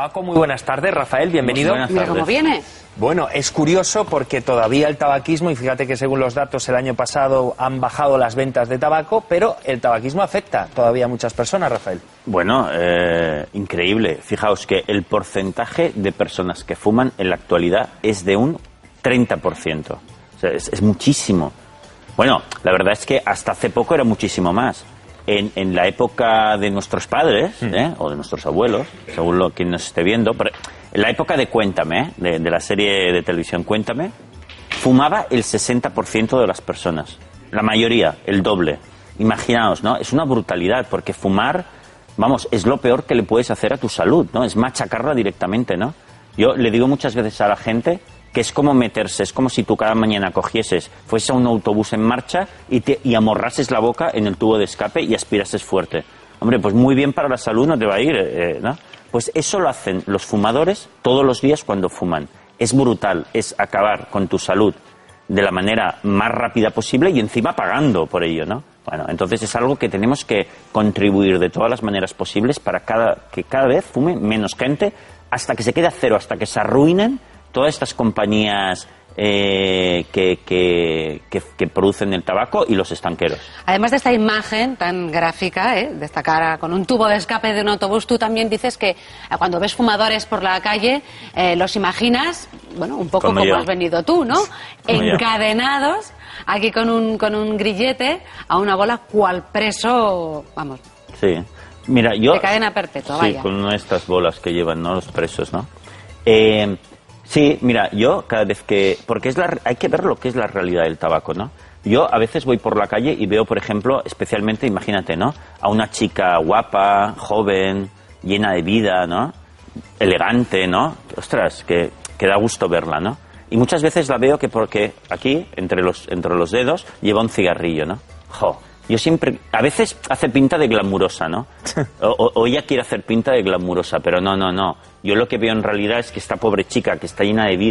Paco, muy buenas tardes. Rafael, bienvenido. Buenas Mira cómo viene. Bueno, es curioso porque todavía el tabaquismo, y fíjate que según los datos el año pasado han bajado las ventas de tabaco, pero el tabaquismo afecta todavía a muchas personas, Rafael. Bueno, eh, increíble. Fijaos que el porcentaje de personas que fuman en la actualidad es de un 30%. O sea, es, es muchísimo. Bueno, la verdad es que hasta hace poco era muchísimo más. En, en la época de nuestros padres, ¿eh? o de nuestros abuelos, según lo quien nos esté viendo, pero en la época de Cuéntame, ¿eh? de, de la serie de televisión Cuéntame, fumaba el 60% de las personas. La mayoría, el doble. Imaginaos, ¿no? Es una brutalidad, porque fumar, vamos, es lo peor que le puedes hacer a tu salud, ¿no? Es machacarla directamente, ¿no? Yo le digo muchas veces a la gente que es como meterse, es como si tú cada mañana cogieses, fuese a un autobús en marcha y, te, y amorrases la boca en el tubo de escape y aspirases fuerte. Hombre, pues muy bien para la salud no te va a ir, eh, ¿no? Pues eso lo hacen los fumadores todos los días cuando fuman. Es brutal, es acabar con tu salud de la manera más rápida posible y encima pagando por ello, ¿no? Bueno, entonces es algo que tenemos que contribuir de todas las maneras posibles para cada, que cada vez fume menos gente hasta que se quede a cero, hasta que se arruinen todas estas compañías eh, que, que, que, que producen el tabaco y los estanqueros. Además de esta imagen tan gráfica, ¿eh? de esta cara con un tubo de escape de un autobús, tú también dices que eh, cuando ves fumadores por la calle, eh, los imaginas, bueno, un poco Como has venido tú, ¿no? Como yo. Encadenados, aquí con un, con un grillete, a una bola, cual preso, vamos, Sí. Mira, yo... de cadena perpetua, Sí, vaya. con una de estas bolas que llevan ¿no? los presos, ¿no? Eh, sí, mira, yo cada vez que... Porque es la, hay que ver lo que es la realidad del tabaco, ¿no? Yo a veces voy por la calle y veo, por ejemplo, especialmente, imagínate, ¿no? A una chica guapa, joven, llena de vida, ¿no? Elegante, ¿no? Ostras, que, que da gusto verla, ¿no? Y muchas veces la veo que porque aquí, entre los, entre los dedos, lleva un cigarrillo, ¿no? Jo, yo siempre, a veces hace pinta de glamurosa, ¿no? O, ella quiere hacer pinta de glamurosa, pero no, no, no. Yo lo que veo en realidad es que esta pobre chica que está llena de vida,